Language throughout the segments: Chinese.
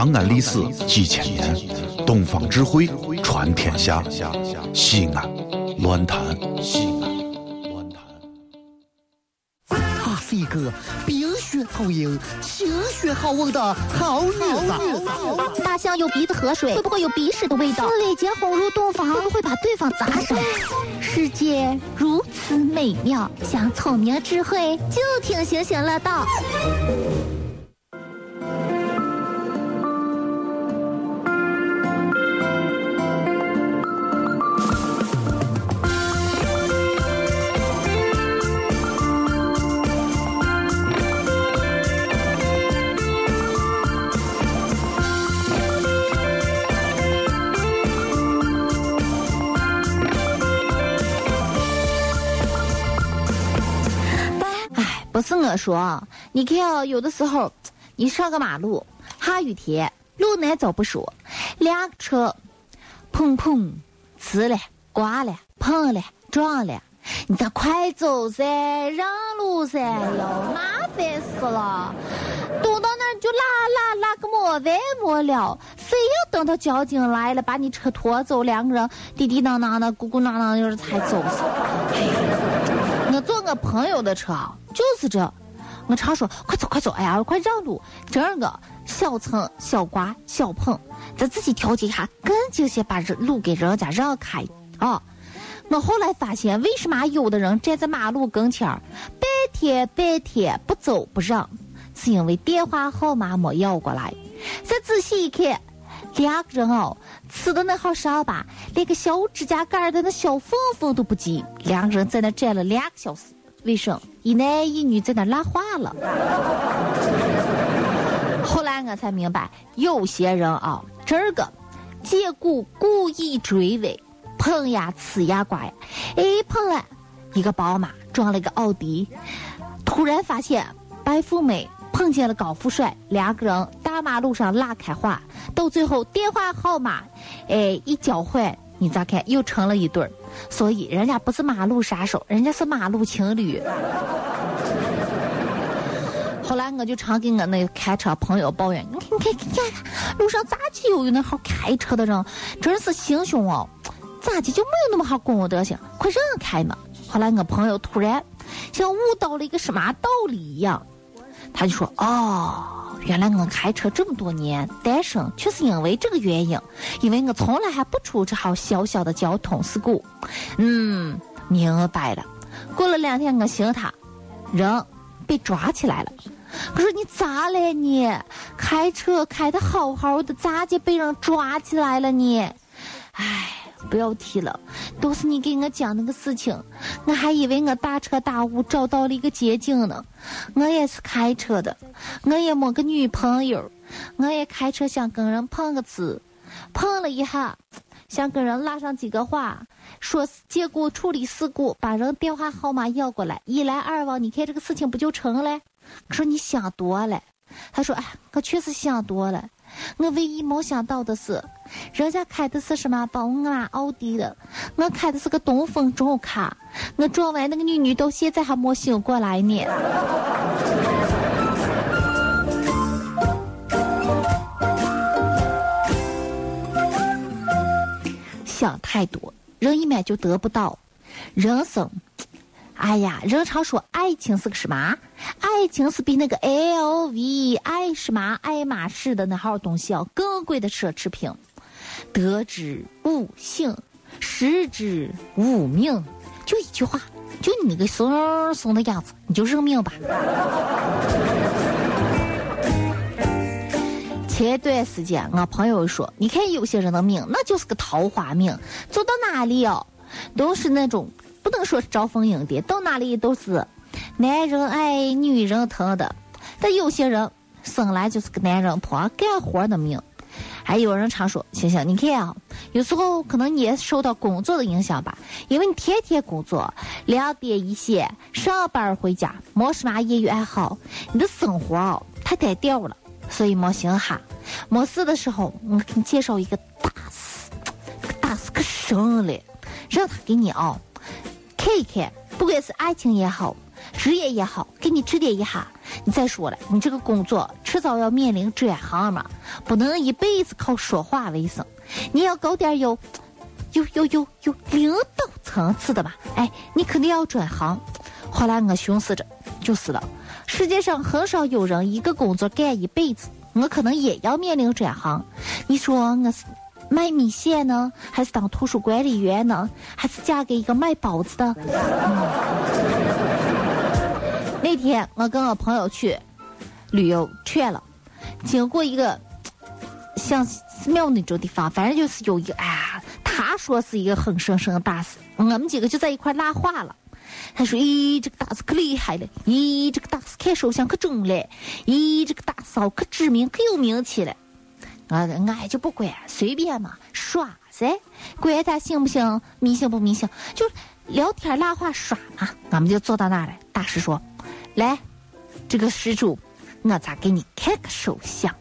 长安历史几千年，东方智慧传天下。西安，乱谈西安，乱谈。他是一个冰雪聪颖、清血好闻的好女子。大象有鼻子喝水，会不会有鼻屎的味道？紫薇结红入洞房，会不会把对方砸伤？世界如此美妙，想聪明智慧，就听星星乐道。不是我说，你看啊，有的时候你上个马路，下雨天，路难走不说，两个车砰砰呲了、刮了、碰了、撞了，你咋快走噻，让路噻哟，麻烦死了。堵到那儿就拉拉拉个没完没了，非要等到交警来了把你车拖走，两个人滴滴当当的、鼓鼓囊囊的才走我朋友的车啊，就是这，我常说快走快走，哎呀快让路，这个小蹭小刮小碰，咱自己调节一下，赶紧先把这路给人家让开啊。我后来发现，为什么有的人站在马路跟前儿半天半天不走不让，是因为电话号码没要过来。再仔细一看，两个人哦，吃的那好烧吧，连个小指甲盖儿的那小缝缝都不系，两个人在那站了两个小时。为什么？一男一女在那拉话了。后来我才明白，有些人啊，这个借故故意追尾，碰呀、呲呀、刮呀，哎，碰了一个宝马撞了一个奥迪，突然发现白富美碰见了高富帅，两个人大马路上拉开话，到最后电话号码，哎，一交换，你咋看又成了一对儿？所以人家不是马路杀手，人家是马路情侣。后来我就常跟我那开车朋友抱怨，你看你看你看，路上咋就有那好开车的人，真是行凶哦，咋的就没有那么好公德行？快让开嘛！后来我朋友突然像悟到了一个什么道理一样，他就说：“哦，原来我开车这么多年，单身就是因为这个原因，因为我从来还不出这好小小的交通事故。”嗯，明白了。过了两天，我寻他，人被抓起来了。我说你咋了你？开车开的好好的，咋就被人抓起来了你？唉，不要提了，都是你给我讲那个事情，我还以为我大彻大悟找到了一个捷径呢。我也是开车的，我也没个女朋友，我也开车想跟人碰个瓷，碰了一下，想跟人拉上几个话，说是结果处理事故，把人电话号码要过来，一来二往，你看这个事情不就成了？我说你想多了，他说哎，我确实想多了。我唯一没想到的是，人家开的是什么宝马、奥迪的，我开的是个东风重卡。我撞完那个女女到现在还没醒过来呢。想太多，人一买就得不到。人生。哎呀，人常说爱情是个什么？爱情是比那个 LV、爱什么、爱马仕的那号东西要更贵的奢侈品。得之无幸，失之无命。就一句话，就你那个怂怂的样子，你就认命吧。前段时间，我朋友说，你看有些人的命，那就是个桃花命，走到哪里哦，都是那种。不能说是招蜂引蝶，到哪里都是男人爱、女人疼的。但有些人生来就是个男人婆，干活的命。还有人常说：“星星，你看啊，有时候可能你也受到工作的影响吧，因为你天天工作，两点一线，上班回家，没什么业余爱好，你的生活啊太单调了。所以没心哈，没事的时候，我给你介绍一个大师，大师可神了，让他给你啊。这一看，不管是爱情也好，职业也好，给你指点一下，你再说了，你这个工作迟早要面临转行嘛，不能一辈子靠说话为生，你要搞点有，有有有有领导层次的吧？哎，你肯定要转行。后来我寻思着，就是了，世界上很少有人一个工作干一辈子，我可能也要面临转行。你说我是卖米线呢，还是当图书管理员呢，还是嫁给一个卖包子的？那天我跟我朋友去旅游去了，经过一个像寺庙那种地方，反正就是有一个啊，他说是一个很神圣的大寺，我们几个就在一块拉话了。他说：“咦，这个大师可厉害了！咦，这个大师看手相可准了！咦，这个大师可知名，可有名气了！”俺俺就不管，随便嘛，耍噻，管他信不信，迷信不迷信，就聊天拉话耍嘛。俺们就坐到那儿了。大师说：“来，这个施主，我咋给你看个手相？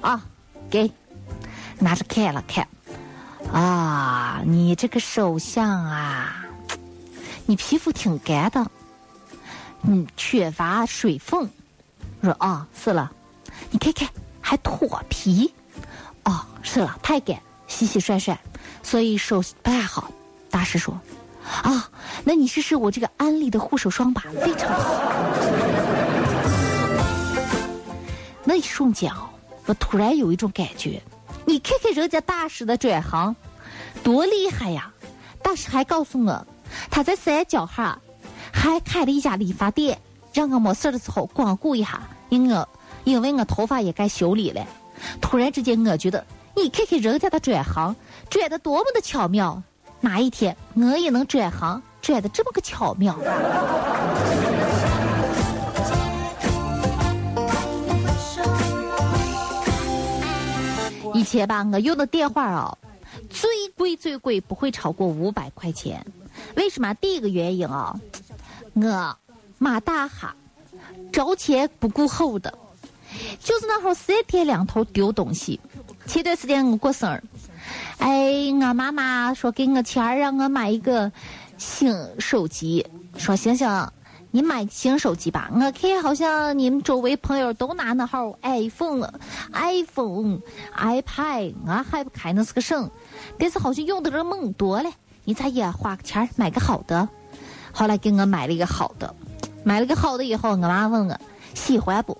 啊，给，拿着看了看。啊，你这个手相啊。”你皮肤挺干的，嗯，缺乏水分。说啊，是了。你看看，还脱皮。哦，是了，太干，洗洗涮涮，所以手不太好。大师说，啊，那你试试我这个安利的护手霜吧，非常好。那一瞬间啊，我突然有一种感觉，你看看人家大师的转行，多厉害呀！大师还告诉我。他在山脚下还开了一家理发店，让我没事的时候光顾一下。因我因为我头发也该修理了。突然之间，我觉得你看看人家的转行转的多么的巧妙，哪一天我也能转行转的这么个巧妙。以前吧，我用的电话啊，最贵最贵不会超过五百块钱。为什么？第一个原因啊，我马大哈着钱不顾后的，就是那会三天两头丢东西。前段时间我过生日，哎，我妈妈说给我钱让我买一个新手机，说行行，你买新手机吧。我看好像你们周围朋友都拿那号 iPhone、iPhone、iPad，我还不开那是个省，但是好像用的人猛多了。你咋也花个钱买个好的？后来给我买了一个好的，买了个好的以后，我妈问我喜欢不？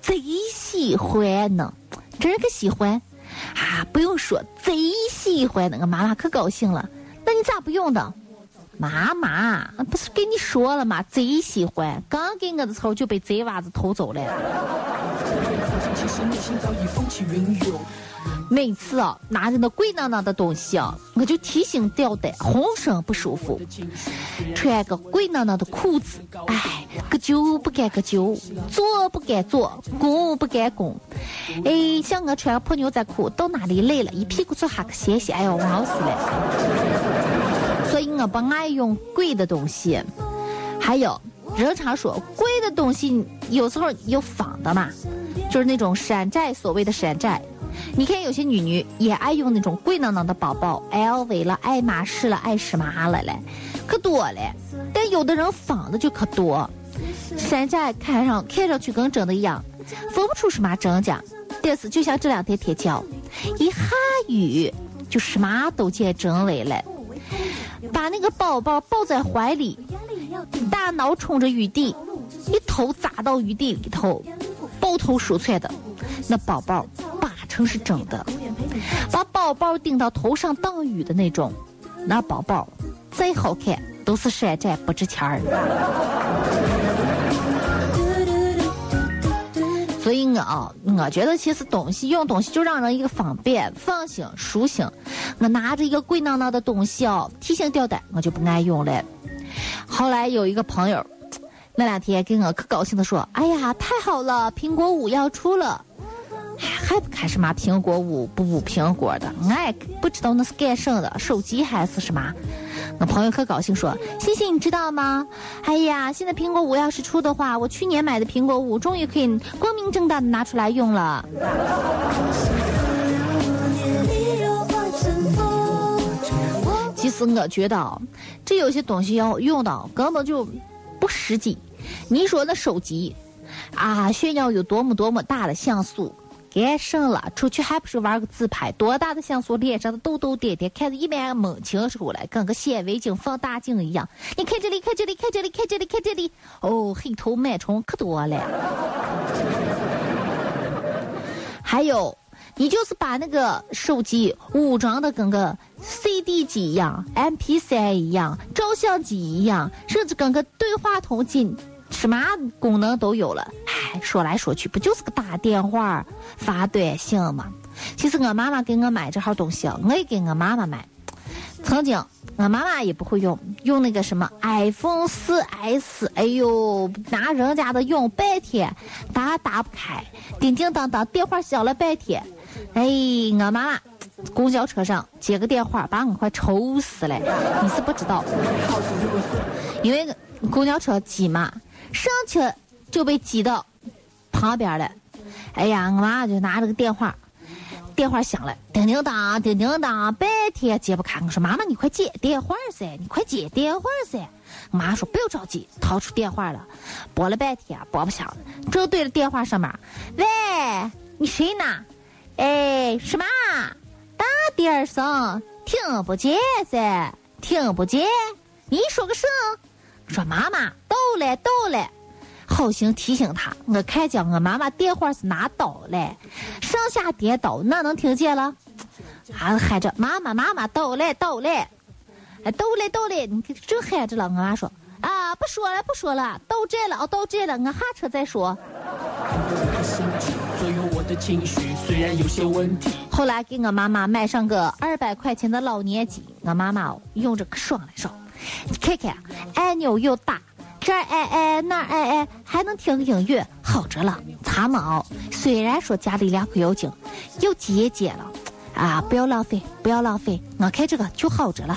贼喜欢呢，真可喜欢啊！不用说，贼喜欢那个妈妈可高兴了。那你咋不用的？妈妈，不是跟你说了吗？贼喜欢，刚给我的时候就被贼娃子偷走了。每次啊，拿着那贵囊囊的东西啊，我就提心吊胆，浑身不舒服。穿个贵囊囊的裤子，哎，个旧不敢个旧，坐不敢坐，弓不敢弓。哎，像我穿个破牛仔裤，到哪里累了，一屁股坐下去歇歇，哎呦，忙死了。所以我不爱用贵的东西。还有，人常说贵的东西有时候有仿的嘛，就是那种山寨，所谓的山寨。你看，有些女女也爱用那种贵囊囊的包包，LV 了、爱马仕了、爱什么了嘞，可多了。但有的人仿的就可多，山寨看上看上去跟真的一样，分不出什么真假。但是就像这两天天气，一下雨就什么都见真伪了。把那个宝宝抱在怀里，大脑冲着雨滴，一头扎到雨滴里头，抱头鼠窜的，那宝宝八。成是真的，把宝宝顶到头上挡雨的那种，那宝宝再好看都是山寨不值钱儿。所以我啊，我觉得其实东西用东西就让人一个方便、放心、舒心。我拿着一个贵囊囊的东西哦，提心吊胆，我就不爱用了。后来有一个朋友，那两天给我可高兴的说：“哎呀，太好了，苹果五要出了。”还不看什么苹果五不五苹果的，俺也不知道那是干什的，手机还是什么？我朋友可高兴说：“星星，你知道吗？哎呀，现在苹果五要是出的话，我去年买的苹果五终于可以光明正大的拿出来用了。”其实我觉得，这有些东西要用到根本就不实际。你说那手机？啊，炫耀有多么多么大的像素。该省了，出去还不是玩个自拍？多大的像素，脸上的痘痘点点，看着一脸蒙清楚了，跟个显微镜、放大镜一样。你看这里，看这里，看这里，看这里，看这里。哦，黑头螨虫可多了。还有，你就是把那个手机武装的跟个 CD 机一样、MP3 一样、照相机一样，甚至跟个对话筒机。什么功能都有了，说来说去不就是个打电话、发短信吗？其实我妈妈给我买这号东西，我也给我妈妈买。曾经我妈妈也不会用，用那个什么 iPhone 四 S，哎呦，拿人家的用半天，打打不开，叮叮当当电话响了半天，哎，我妈妈公交车上接个电话，把我快愁死了。你是不知道，因为公交车挤嘛。上去就被挤到旁边的，哎呀，我妈就拿着个电话，电话响了，叮叮当，叮叮当，半天接不开。我说妈妈，你快接电话噻，你快接电话噻。我妈说不要着急，掏出电话了，拨了半天拨不响，正对着电话上面，喂，你谁呢？哎，什么？大点声，听不见噻，听不见。你说个声。说妈妈到了到了，好心提醒他。我看见我妈妈电话是拿倒了，上下颠倒，哪能听见了？还喊着妈妈妈妈倒了倒了，哎到了倒了，你正喊着了。我妈说啊不说了不说了，到这了哦到这了，我下车再说。后来给我妈妈买上个二百块钱的老年机，我妈妈用着可爽了爽。你看看，按钮又大，这儿哎哎，那儿哎哎，还能听音乐，好着了。擦毛，虽然说家里两块要紧，又节俭了，啊，不要浪费，不要浪费。我看这个就好着了。